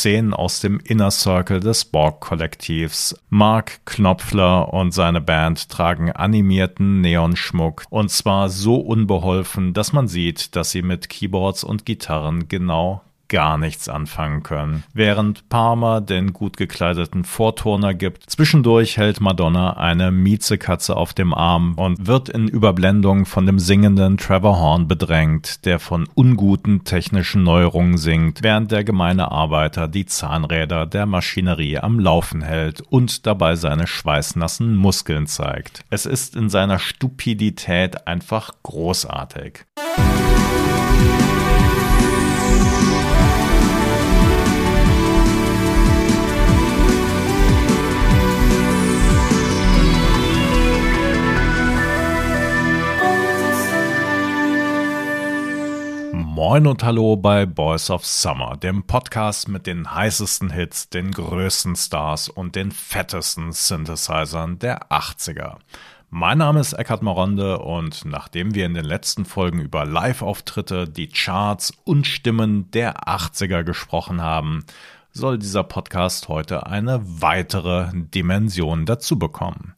Zehn aus dem Inner Circle des Borg-Kollektivs. Mark Knopfler und seine Band tragen animierten Neonschmuck und zwar so unbeholfen, dass man sieht, dass sie mit Keyboards und Gitarren genau gar nichts anfangen können. Während Palmer den gut gekleideten Vorturner gibt, zwischendurch hält Madonna eine Miezekatze auf dem Arm und wird in Überblendung von dem singenden Trevor Horn bedrängt, der von unguten technischen Neuerungen singt, während der gemeine Arbeiter die Zahnräder der Maschinerie am Laufen hält und dabei seine schweißnassen Muskeln zeigt. Es ist in seiner Stupidität einfach großartig. Moin und Hallo bei Boys of Summer, dem Podcast mit den heißesten Hits, den größten Stars und den fettesten Synthesizern der 80er. Mein Name ist Eckhard Moronde und nachdem wir in den letzten Folgen über Live-Auftritte, die Charts und Stimmen der 80er gesprochen haben, soll dieser Podcast heute eine weitere Dimension dazu bekommen.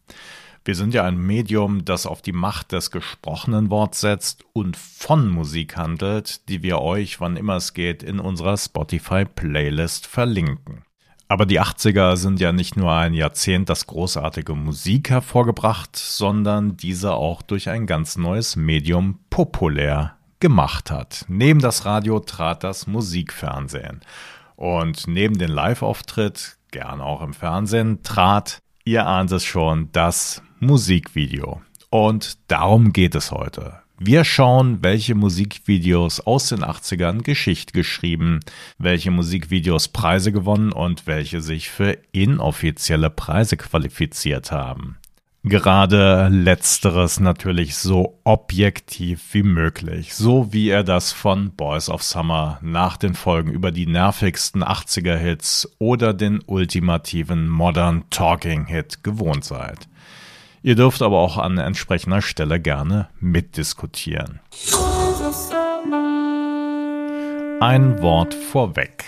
Wir sind ja ein Medium, das auf die Macht des gesprochenen Worts setzt und von Musik handelt, die wir euch, wann immer es geht, in unserer Spotify-Playlist verlinken. Aber die 80er sind ja nicht nur ein Jahrzehnt, das großartige Musik hervorgebracht, sondern diese auch durch ein ganz neues Medium populär gemacht hat. Neben das Radio trat das Musikfernsehen. Und neben den Live-Auftritt, gern auch im Fernsehen, trat, ihr ahnt es schon, das Musikvideo. Und darum geht es heute. Wir schauen, welche Musikvideos aus den 80ern Geschichte geschrieben, welche Musikvideos Preise gewonnen und welche sich für inoffizielle Preise qualifiziert haben. Gerade letzteres natürlich so objektiv wie möglich, so wie ihr das von Boys of Summer nach den Folgen über die nervigsten 80er Hits oder den ultimativen Modern Talking Hit gewohnt seid. Ihr dürft aber auch an entsprechender Stelle gerne mitdiskutieren. Ein Wort vorweg.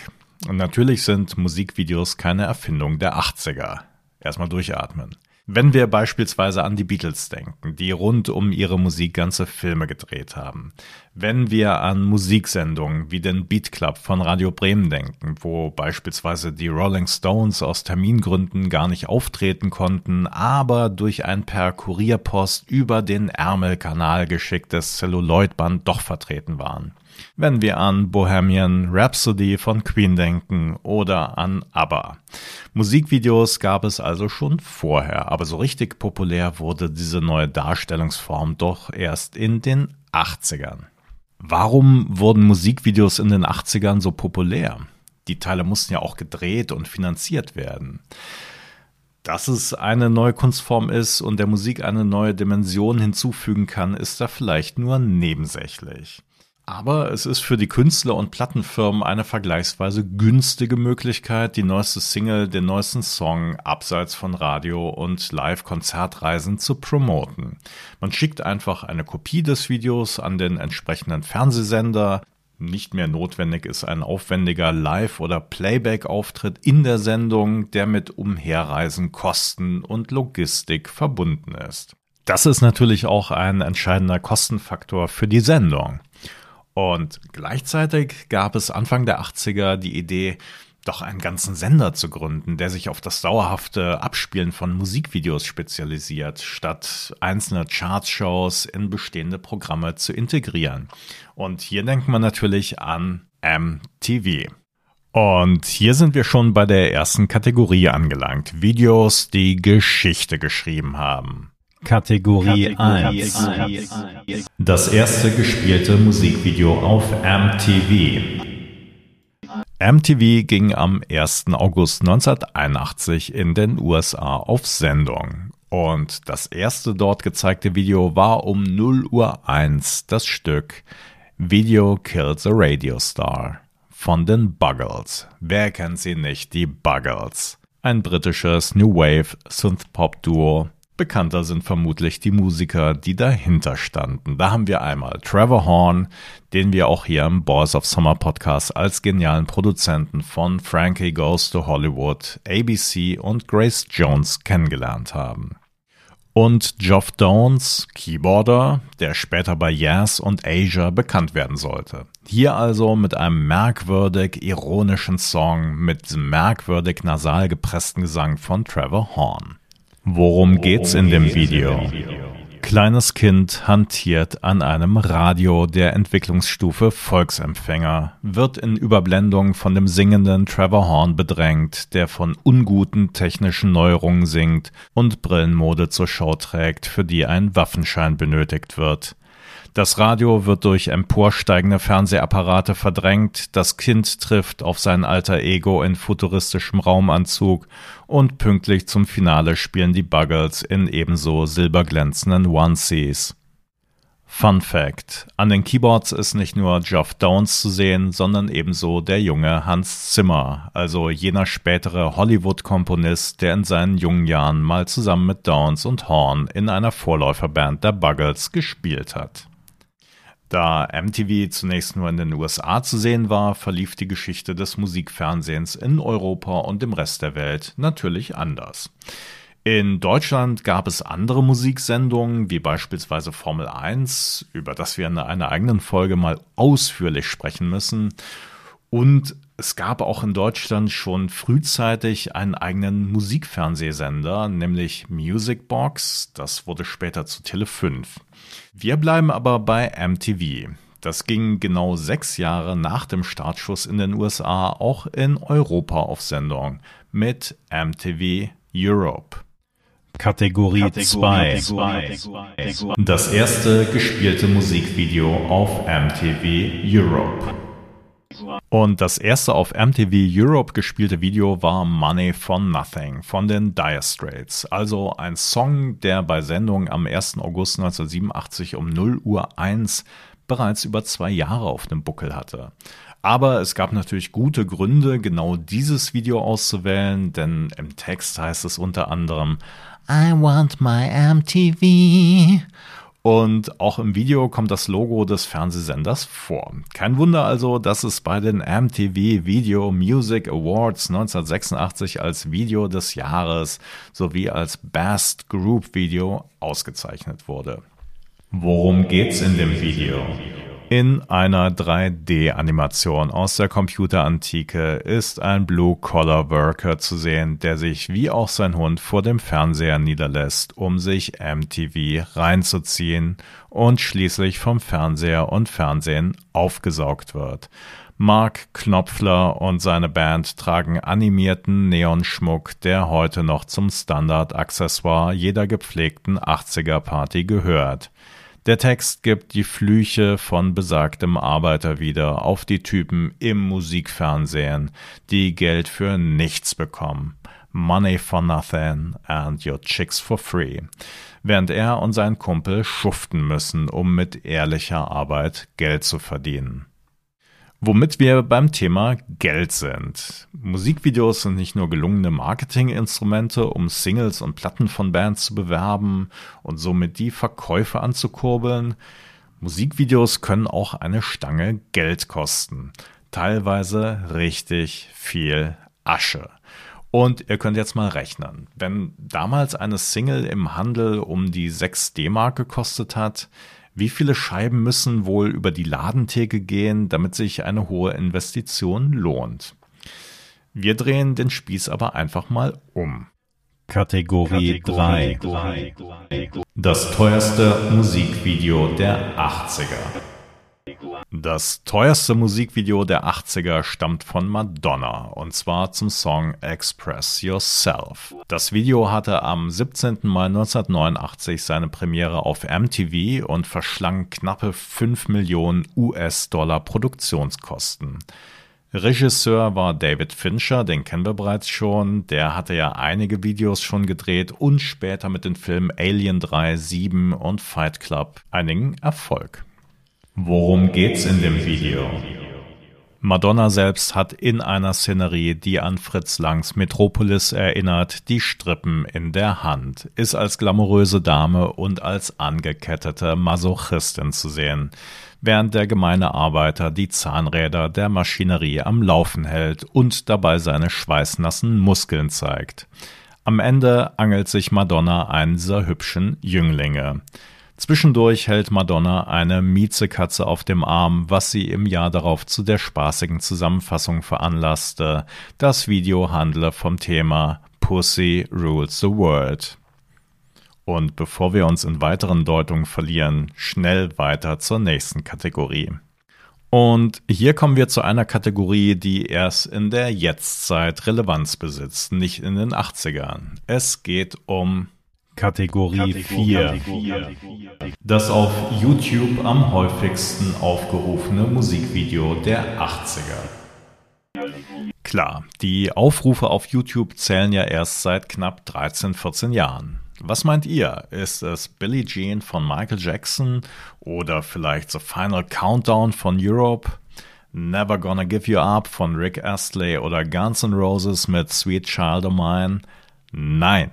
Natürlich sind Musikvideos keine Erfindung der 80er. Erstmal durchatmen. Wenn wir beispielsweise an die Beatles denken, die rund um ihre Musik ganze Filme gedreht haben. Wenn wir an Musiksendungen wie den Beat Club von Radio Bremen denken, wo beispielsweise die Rolling Stones aus Termingründen gar nicht auftreten konnten, aber durch ein per Kurierpost über den Ärmelkanal geschicktes Celluloidband doch vertreten waren wenn wir an Bohemian Rhapsody von Queen denken oder an ABBA. Musikvideos gab es also schon vorher, aber so richtig populär wurde diese neue Darstellungsform doch erst in den 80ern. Warum wurden Musikvideos in den 80ern so populär? Die Teile mussten ja auch gedreht und finanziert werden. Dass es eine neue Kunstform ist und der Musik eine neue Dimension hinzufügen kann, ist da vielleicht nur nebensächlich. Aber es ist für die Künstler und Plattenfirmen eine vergleichsweise günstige Möglichkeit, die neueste Single, den neuesten Song abseits von Radio und Live-Konzertreisen zu promoten. Man schickt einfach eine Kopie des Videos an den entsprechenden Fernsehsender. Nicht mehr notwendig ist ein aufwendiger Live- oder Playback-Auftritt in der Sendung, der mit Umherreisen, Kosten und Logistik verbunden ist. Das ist natürlich auch ein entscheidender Kostenfaktor für die Sendung. Und gleichzeitig gab es Anfang der 80er die Idee, doch einen ganzen Sender zu gründen, der sich auf das dauerhafte Abspielen von Musikvideos spezialisiert, statt einzelne Chartshows in bestehende Programme zu integrieren. Und hier denkt man natürlich an MTV. Und hier sind wir schon bei der ersten Kategorie angelangt. Videos, die Geschichte geschrieben haben. Kategorie, 1. Das erste gespielte Musikvideo auf MTV. MTV ging am 1. August 1981 in den USA auf Sendung. Und das erste dort gezeigte Video war um 0 Uhr 1 das Stück Video Kills a Radio Star von den Buggles. Wer kennt sie nicht, die Buggles? Ein britisches New Wave Synth-Pop-Duo Bekannter sind vermutlich die Musiker, die dahinter standen. Da haben wir einmal Trevor Horn, den wir auch hier im Boys of Summer Podcast als genialen Produzenten von Frankie Goes to Hollywood, ABC und Grace Jones kennengelernt haben. Und Geoff Downs, Keyboarder, der später bei Yes und Asia bekannt werden sollte. Hier also mit einem merkwürdig ironischen Song mit merkwürdig nasal gepressten Gesang von Trevor Horn. Worum geht's in dem Video? Kleines Kind hantiert an einem Radio der Entwicklungsstufe Volksempfänger, wird in Überblendung von dem singenden Trevor Horn bedrängt, der von unguten technischen Neuerungen singt und Brillenmode zur Show trägt, für die ein Waffenschein benötigt wird. Das Radio wird durch emporsteigende Fernsehapparate verdrängt, das Kind trifft auf sein alter Ego in futuristischem Raumanzug und pünktlich zum Finale spielen die Buggles in ebenso silberglänzenden Onesies. Fun Fact: An den Keyboards ist nicht nur Geoff Downs zu sehen, sondern ebenso der junge Hans Zimmer, also jener spätere Hollywood-Komponist, der in seinen jungen Jahren mal zusammen mit Downs und Horn in einer Vorläuferband der Buggles gespielt hat. Da MTV zunächst nur in den USA zu sehen war, verlief die Geschichte des Musikfernsehens in Europa und im Rest der Welt natürlich anders. In Deutschland gab es andere Musiksendungen, wie beispielsweise Formel 1, über das wir in einer eigenen Folge mal ausführlich sprechen müssen. Und es gab auch in Deutschland schon frühzeitig einen eigenen Musikfernsehsender, nämlich Music Box. Das wurde später zu Tele 5. Wir bleiben aber bei MTV. Das ging genau sechs Jahre nach dem Startschuss in den USA auch in Europa auf Sendung mit MTV Europe. Kategorie 2. Das erste gespielte Musikvideo auf MTV Europe. Und das erste auf MTV Europe gespielte Video war Money for Nothing von den Dire Straits. Also ein Song, der bei Sendung am 1. August 1987 um 0 Uhr 1 bereits über zwei Jahre auf dem Buckel hatte. Aber es gab natürlich gute Gründe, genau dieses Video auszuwählen, denn im Text heißt es unter anderem I want my MTV. Und auch im Video kommt das Logo des Fernsehsenders vor. Kein Wunder also, dass es bei den MTV Video Music Awards 1986 als Video des Jahres sowie als Best Group Video ausgezeichnet wurde. Worum geht's in dem Video? In einer 3D-Animation aus der Computerantike ist ein Blue-Collar-Worker zu sehen, der sich wie auch sein Hund vor dem Fernseher niederlässt, um sich MTV reinzuziehen und schließlich vom Fernseher und Fernsehen aufgesaugt wird. Mark Knopfler und seine Band tragen animierten Neonschmuck, der heute noch zum Standard-Accessoire jeder gepflegten 80er-Party gehört. Der Text gibt die Flüche von besagtem Arbeiter wieder auf die Typen im Musikfernsehen, die Geld für nichts bekommen. Money for nothing and your chicks for free. Während er und sein Kumpel schuften müssen, um mit ehrlicher Arbeit Geld zu verdienen. Womit wir beim Thema Geld sind. Musikvideos sind nicht nur gelungene Marketinginstrumente, um Singles und Platten von Bands zu bewerben und somit die Verkäufe anzukurbeln. Musikvideos können auch eine Stange Geld kosten. Teilweise richtig viel Asche. Und ihr könnt jetzt mal rechnen. Wenn damals eine Single im Handel um die 6 D-Mark gekostet hat, wie viele Scheiben müssen wohl über die Ladentheke gehen, damit sich eine hohe Investition lohnt? Wir drehen den Spieß aber einfach mal um. Kategorie, Kategorie 3. 3. Das teuerste Musikvideo der 80er. Das teuerste Musikvideo der 80er stammt von Madonna und zwar zum Song Express Yourself. Das Video hatte am 17. Mai 1989 seine Premiere auf MTV und verschlang knappe 5 Millionen US-Dollar Produktionskosten. Regisseur war David Fincher, den kennen wir bereits schon. Der hatte ja einige Videos schon gedreht und später mit den Filmen Alien 3, 7 und Fight Club einigen Erfolg. Worum geht's in dem Video? Madonna selbst hat in einer Szenerie, die an Fritz Langs Metropolis erinnert, die Strippen in der Hand, ist als glamouröse Dame und als angekettete Masochistin zu sehen, während der gemeine Arbeiter die Zahnräder der Maschinerie am Laufen hält und dabei seine schweißnassen Muskeln zeigt. Am Ende angelt sich Madonna einen dieser hübschen Jünglinge. Zwischendurch hält Madonna eine Miezekatze auf dem Arm, was sie im Jahr darauf zu der spaßigen Zusammenfassung veranlasste. Das Video handle vom Thema Pussy Rules the World. Und bevor wir uns in weiteren Deutungen verlieren, schnell weiter zur nächsten Kategorie. Und hier kommen wir zu einer Kategorie, die erst in der Jetztzeit Relevanz besitzt, nicht in den 80ern. Es geht um Kategorie 4. Das auf YouTube am häufigsten aufgerufene Musikvideo der 80er. Klar, die Aufrufe auf YouTube zählen ja erst seit knapp 13, 14 Jahren. Was meint ihr? Ist es Billie Jean von Michael Jackson oder vielleicht The Final Countdown von Europe? Never Gonna Give You Up von Rick Astley oder Guns N' Roses mit Sweet Child of Mine? Nein,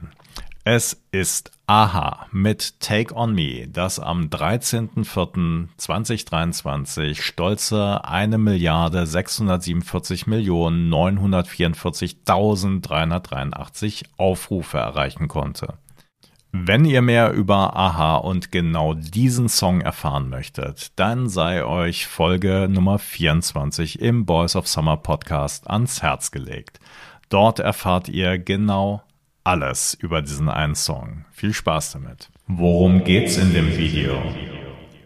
es ist Aha mit Take On Me, das am 13.04.2023 stolze 1 Milliarde 647 Millionen 944.383 Aufrufe erreichen konnte. Wenn ihr mehr über Aha und genau diesen Song erfahren möchtet, dann sei euch Folge Nummer 24 im Boys of Summer Podcast ans Herz gelegt. Dort erfahrt ihr genau alles über diesen einen Song. Viel Spaß damit. Worum geht's in dem Video?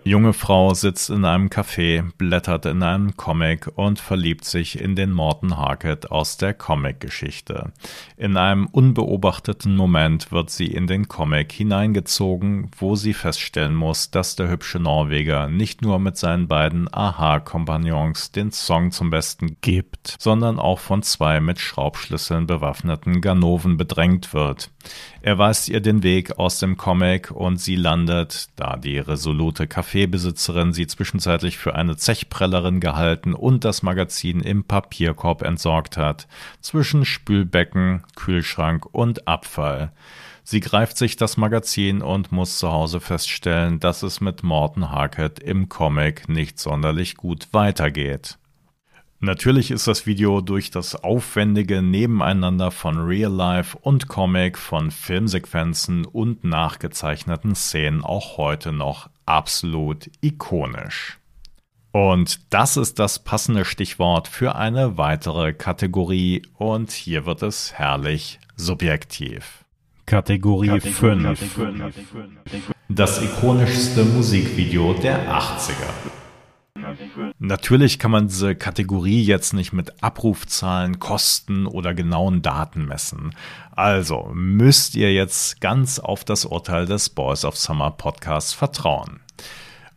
Junge Frau sitzt in einem Café, blättert in einem Comic und verliebt sich in den Morton Harket aus der Comic-Geschichte. In einem unbeobachteten Moment wird sie in den Comic hineingezogen, wo sie feststellen muss, dass der hübsche Norweger nicht nur mit seinen beiden Aha-Kompagnons den Song zum Besten gibt, sondern auch von zwei mit Schraubschlüsseln bewaffneten Ganoven bedrängt wird. Er weist ihr den Weg aus dem Comic und sie landet, da die resolute Kaffeebesitzerin sie zwischenzeitlich für eine Zechprellerin gehalten und das Magazin im Papierkorb entsorgt hat, zwischen Spülbecken, Kühlschrank und Abfall. Sie greift sich das Magazin und muss zu Hause feststellen, dass es mit Morton Harket im Comic nicht sonderlich gut weitergeht. Natürlich ist das Video durch das aufwendige Nebeneinander von Real Life und Comic, von Filmsequenzen und nachgezeichneten Szenen auch heute noch absolut ikonisch. Und das ist das passende Stichwort für eine weitere Kategorie und hier wird es herrlich subjektiv. Kategorie, Kategorie 5. 5. Das ikonischste Musikvideo der 80er. Natürlich kann man diese Kategorie jetzt nicht mit Abrufzahlen, Kosten oder genauen Daten messen. Also müsst ihr jetzt ganz auf das Urteil des Boys of Summer Podcasts vertrauen.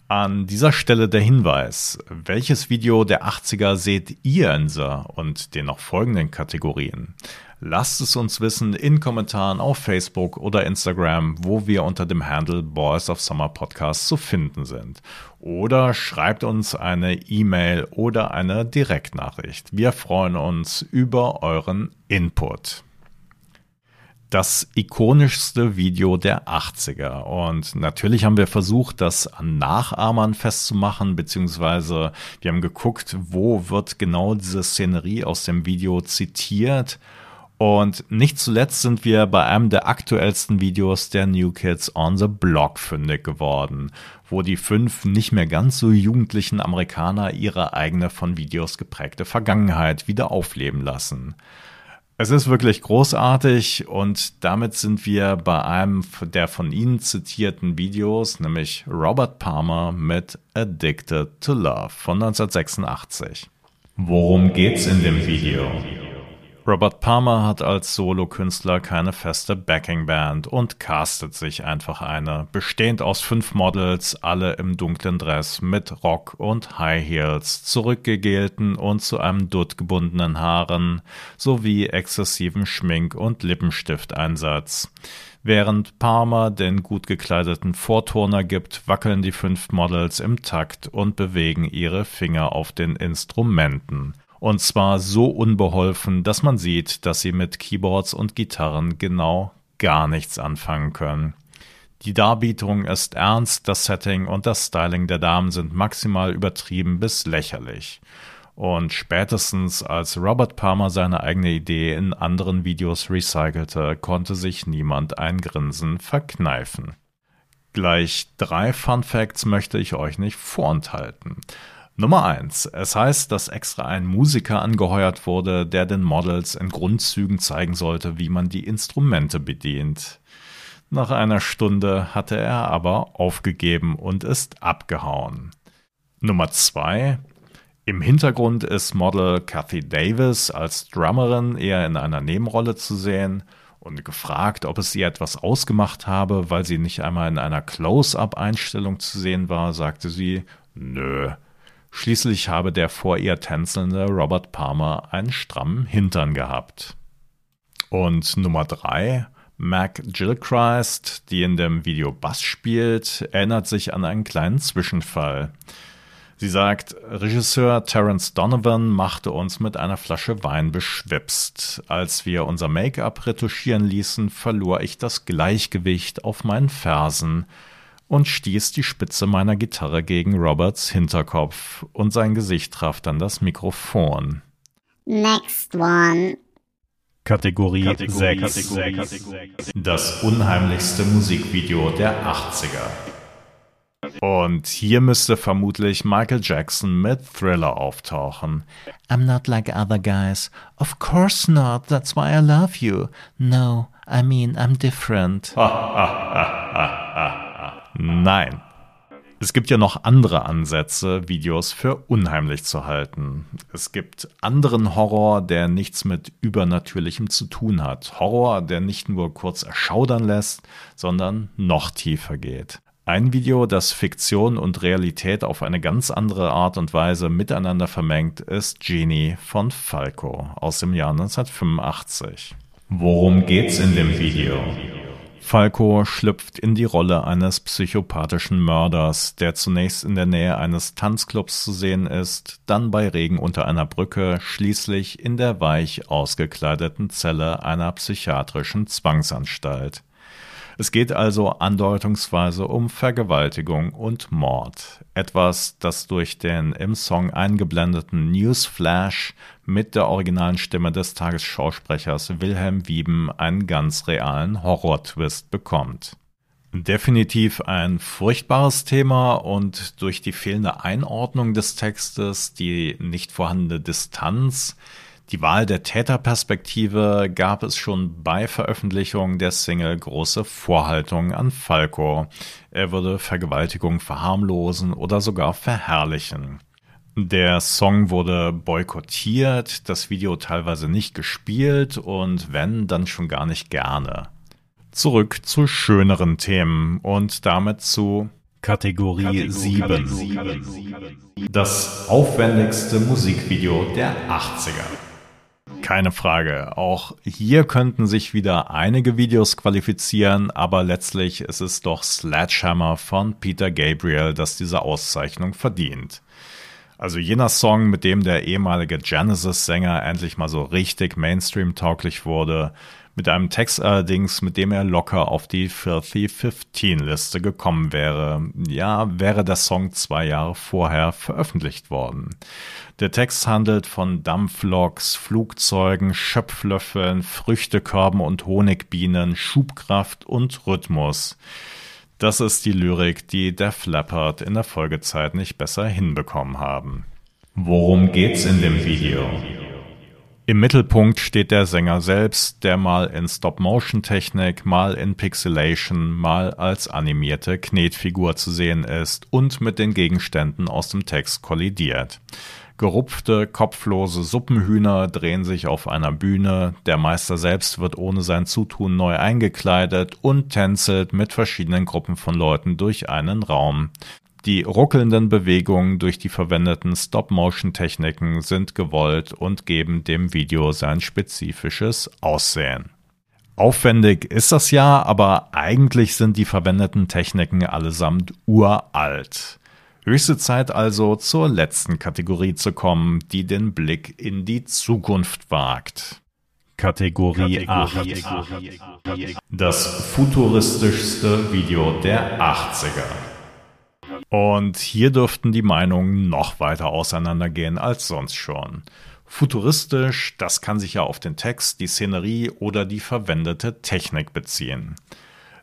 An dieser Stelle der Hinweis, welches Video der 80er seht ihr in dieser und den noch folgenden Kategorien? Lasst es uns wissen in Kommentaren auf Facebook oder Instagram, wo wir unter dem Handle Boys of Summer Podcast zu finden sind. Oder schreibt uns eine E-Mail oder eine Direktnachricht. Wir freuen uns über euren Input das ikonischste Video der 80er. Und natürlich haben wir versucht, das an Nachahmern festzumachen, beziehungsweise wir haben geguckt, wo wird genau diese Szenerie aus dem Video zitiert und nicht zuletzt sind wir bei einem der aktuellsten Videos der New Kids on the Block fündig geworden, wo die fünf nicht mehr ganz so jugendlichen Amerikaner ihre eigene von Videos geprägte Vergangenheit wieder aufleben lassen. Es ist wirklich großartig und damit sind wir bei einem der von Ihnen zitierten Videos, nämlich Robert Palmer mit Addicted to Love von 1986. Worum geht's in dem Video? Robert Palmer hat als Solokünstler keine feste Backingband und castet sich einfach eine, bestehend aus fünf Models, alle im dunklen Dress mit Rock und High Heels, zurückgegelten und zu einem Dutt gebundenen Haaren sowie exzessiven Schmink- und Lippenstifteinsatz. Während Palmer den gut gekleideten Vorturner gibt, wackeln die fünf Models im Takt und bewegen ihre Finger auf den Instrumenten. Und zwar so unbeholfen, dass man sieht, dass sie mit Keyboards und Gitarren genau gar nichts anfangen können. Die Darbietung ist ernst, das Setting und das Styling der Damen sind maximal übertrieben bis lächerlich. Und spätestens als Robert Palmer seine eigene Idee in anderen Videos recycelte, konnte sich niemand ein Grinsen verkneifen. Gleich drei Fun Facts möchte ich euch nicht vorenthalten. Nummer eins: Es heißt, dass extra ein Musiker angeheuert wurde, der den Models in Grundzügen zeigen sollte, wie man die Instrumente bedient. Nach einer Stunde hatte er aber aufgegeben und ist abgehauen. Nummer zwei: im Hintergrund ist Model Kathy Davis als Drummerin eher in einer Nebenrolle zu sehen und gefragt, ob es sie etwas ausgemacht habe, weil sie nicht einmal in einer Close-up-Einstellung zu sehen war, sagte sie, nö. Schließlich habe der vor ihr tänzelnde Robert Palmer einen strammen Hintern gehabt. Und Nummer drei, Mac Gilchrist, die in dem Video Bass spielt, erinnert sich an einen kleinen Zwischenfall. Sie sagt, Regisseur Terence Donovan machte uns mit einer Flasche Wein beschwipst. Als wir unser Make-up retuschieren ließen, verlor ich das Gleichgewicht auf meinen Fersen und stieß die Spitze meiner Gitarre gegen Roberts Hinterkopf und sein Gesicht traf dann das Mikrofon. Next one. Kategorie, Kategorie 6. Kategorie. Das unheimlichste Musikvideo der 80er. Und hier müsste vermutlich Michael Jackson mit Thriller auftauchen. I'm not like other guys. Of course not. That's why I love you. No, I mean, I'm different. Nein. Es gibt ja noch andere Ansätze, Videos für unheimlich zu halten. Es gibt anderen Horror, der nichts mit Übernatürlichem zu tun hat. Horror, der nicht nur kurz erschaudern lässt, sondern noch tiefer geht. Ein Video, das Fiktion und Realität auf eine ganz andere Art und Weise miteinander vermengt, ist Genie von Falco aus dem Jahr 1985. Worum geht's in dem Video? Falco schlüpft in die Rolle eines psychopathischen Mörders, der zunächst in der Nähe eines Tanzclubs zu sehen ist, dann bei Regen unter einer Brücke, schließlich in der weich ausgekleideten Zelle einer psychiatrischen Zwangsanstalt. Es geht also andeutungsweise um Vergewaltigung und Mord. Etwas, das durch den im Song eingeblendeten Newsflash mit der originalen Stimme des Tagesschausprechers Wilhelm Wieben einen ganz realen Horror-Twist bekommt. Definitiv ein furchtbares Thema und durch die fehlende Einordnung des Textes, die nicht vorhandene Distanz, die Wahl der Täterperspektive gab es schon bei Veröffentlichung der Single große Vorhaltungen an Falco. Er würde Vergewaltigung verharmlosen oder sogar verherrlichen. Der Song wurde boykottiert, das Video teilweise nicht gespielt und wenn, dann schon gar nicht gerne. Zurück zu schöneren Themen und damit zu Kategorie, Kategorie 7. 7. Das aufwendigste Musikvideo der 80er. Keine Frage. Auch hier könnten sich wieder einige Videos qualifizieren, aber letztlich ist es doch Sledgehammer von Peter Gabriel, das diese Auszeichnung verdient. Also jener Song, mit dem der ehemalige Genesis-Sänger endlich mal so richtig Mainstream-tauglich wurde, mit einem Text allerdings, mit dem er locker auf die Filthy 15 Liste gekommen wäre. Ja, wäre der Song zwei Jahre vorher veröffentlicht worden. Der Text handelt von Dampfloks, Flugzeugen, Schöpflöffeln, Früchtekörben und Honigbienen, Schubkraft und Rhythmus. Das ist die Lyrik, die Def Leppard in der Folgezeit nicht besser hinbekommen haben. Worum geht's in dem Video? Im Mittelpunkt steht der Sänger selbst, der mal in Stop-Motion-Technik, mal in Pixelation, mal als animierte Knetfigur zu sehen ist und mit den Gegenständen aus dem Text kollidiert. Gerupfte, kopflose Suppenhühner drehen sich auf einer Bühne, der Meister selbst wird ohne sein Zutun neu eingekleidet und tänzelt mit verschiedenen Gruppen von Leuten durch einen Raum. Die ruckelnden Bewegungen durch die verwendeten Stop-Motion-Techniken sind gewollt und geben dem Video sein spezifisches Aussehen. Aufwendig ist das ja, aber eigentlich sind die verwendeten Techniken allesamt uralt. Höchste Zeit also zur letzten Kategorie zu kommen, die den Blick in die Zukunft wagt. Kategorie, Kategorie 8. Das futuristischste Video der 80er. Und hier dürften die Meinungen noch weiter auseinandergehen als sonst schon. Futuristisch, das kann sich ja auf den Text, die Szenerie oder die verwendete Technik beziehen.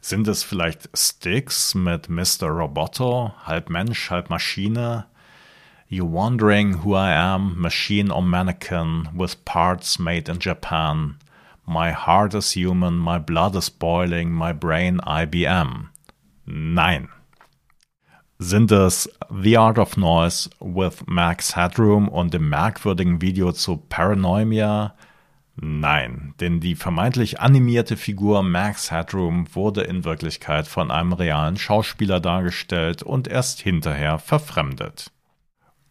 Sind es vielleicht Sticks mit Mr. Roboto, halb Mensch, halb Maschine? You wondering who I am, machine or mannequin, with parts made in Japan. My heart is human, my blood is boiling, my brain IBM. Nein. Sind es The Art of Noise with Max Headroom und dem merkwürdigen Video zu Paranoia? Nein, denn die vermeintlich animierte Figur Max Headroom wurde in Wirklichkeit von einem realen Schauspieler dargestellt und erst hinterher verfremdet.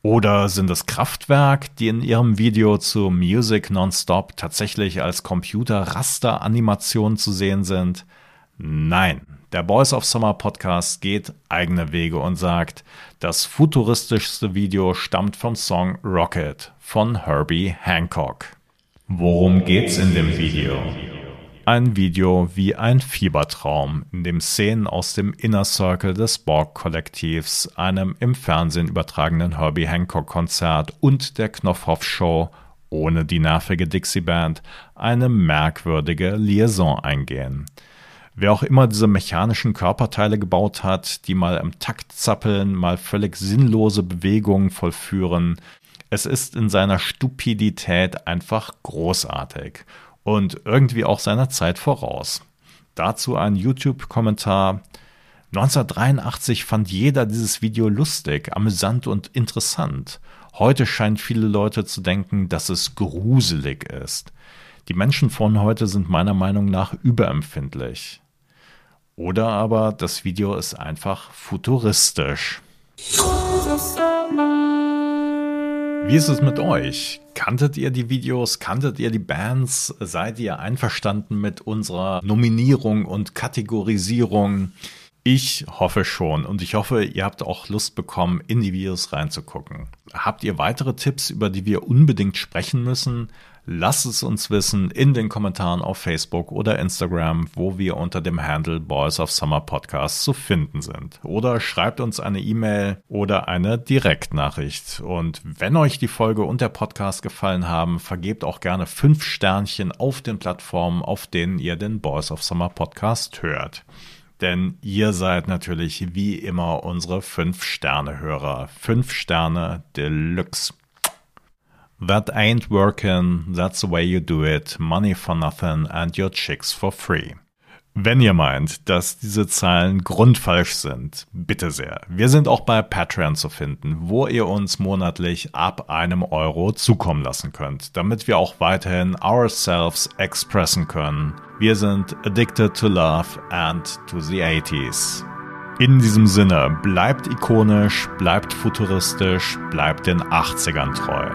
Oder sind es Kraftwerk, die in ihrem Video zu Music Nonstop tatsächlich als Computer-Raster-Animation zu sehen sind? Nein, der Boys of Summer Podcast geht eigene Wege und sagt, das futuristischste Video stammt vom Song Rocket von Herbie Hancock. Worum geht's in dem Video? Ein Video wie ein Fiebertraum, in dem Szenen aus dem Inner Circle des Borg-Kollektivs, einem im Fernsehen übertragenen Herbie Hancock-Konzert und der Knopfhoff-Show ohne die nervige Dixie-Band eine merkwürdige Liaison eingehen. Wer auch immer diese mechanischen Körperteile gebaut hat, die mal im Takt zappeln, mal völlig sinnlose Bewegungen vollführen, es ist in seiner Stupidität einfach großartig und irgendwie auch seiner Zeit voraus. Dazu ein YouTube-Kommentar. 1983 fand jeder dieses Video lustig, amüsant und interessant. Heute scheinen viele Leute zu denken, dass es gruselig ist. Die Menschen von heute sind meiner Meinung nach überempfindlich. Oder aber das Video ist einfach futuristisch. Wie ist es mit euch? Kanntet ihr die Videos? Kanntet ihr die Bands? Seid ihr einverstanden mit unserer Nominierung und Kategorisierung? Ich hoffe schon und ich hoffe, ihr habt auch Lust bekommen, in die Videos reinzugucken. Habt ihr weitere Tipps, über die wir unbedingt sprechen müssen? Lasst es uns wissen in den Kommentaren auf Facebook oder Instagram, wo wir unter dem Handle Boys of Summer Podcast zu finden sind. Oder schreibt uns eine E-Mail oder eine Direktnachricht. Und wenn euch die Folge und der Podcast gefallen haben, vergebt auch gerne fünf Sternchen auf den Plattformen, auf denen ihr den Boys of Summer Podcast hört. Denn ihr seid natürlich wie immer unsere fünf Sterne Hörer. Fünf Sterne Deluxe. That ain't working, that's the way you do it, money for nothing and your chicks for free. Wenn ihr meint, dass diese Zahlen grundfalsch sind, bitte sehr. Wir sind auch bei Patreon zu finden, wo ihr uns monatlich ab einem Euro zukommen lassen könnt, damit wir auch weiterhin ourselves expressen können. Wir sind addicted to love and to the 80s. In diesem Sinne, bleibt ikonisch, bleibt futuristisch, bleibt den 80ern treu.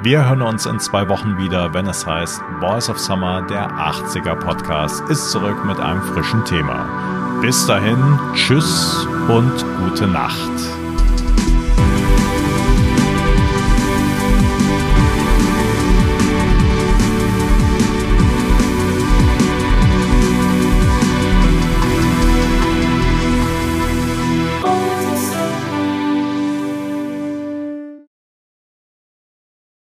Wir hören uns in zwei Wochen wieder, wenn es heißt Boys of Summer, der 80er Podcast, ist zurück mit einem frischen Thema. Bis dahin, tschüss und gute Nacht.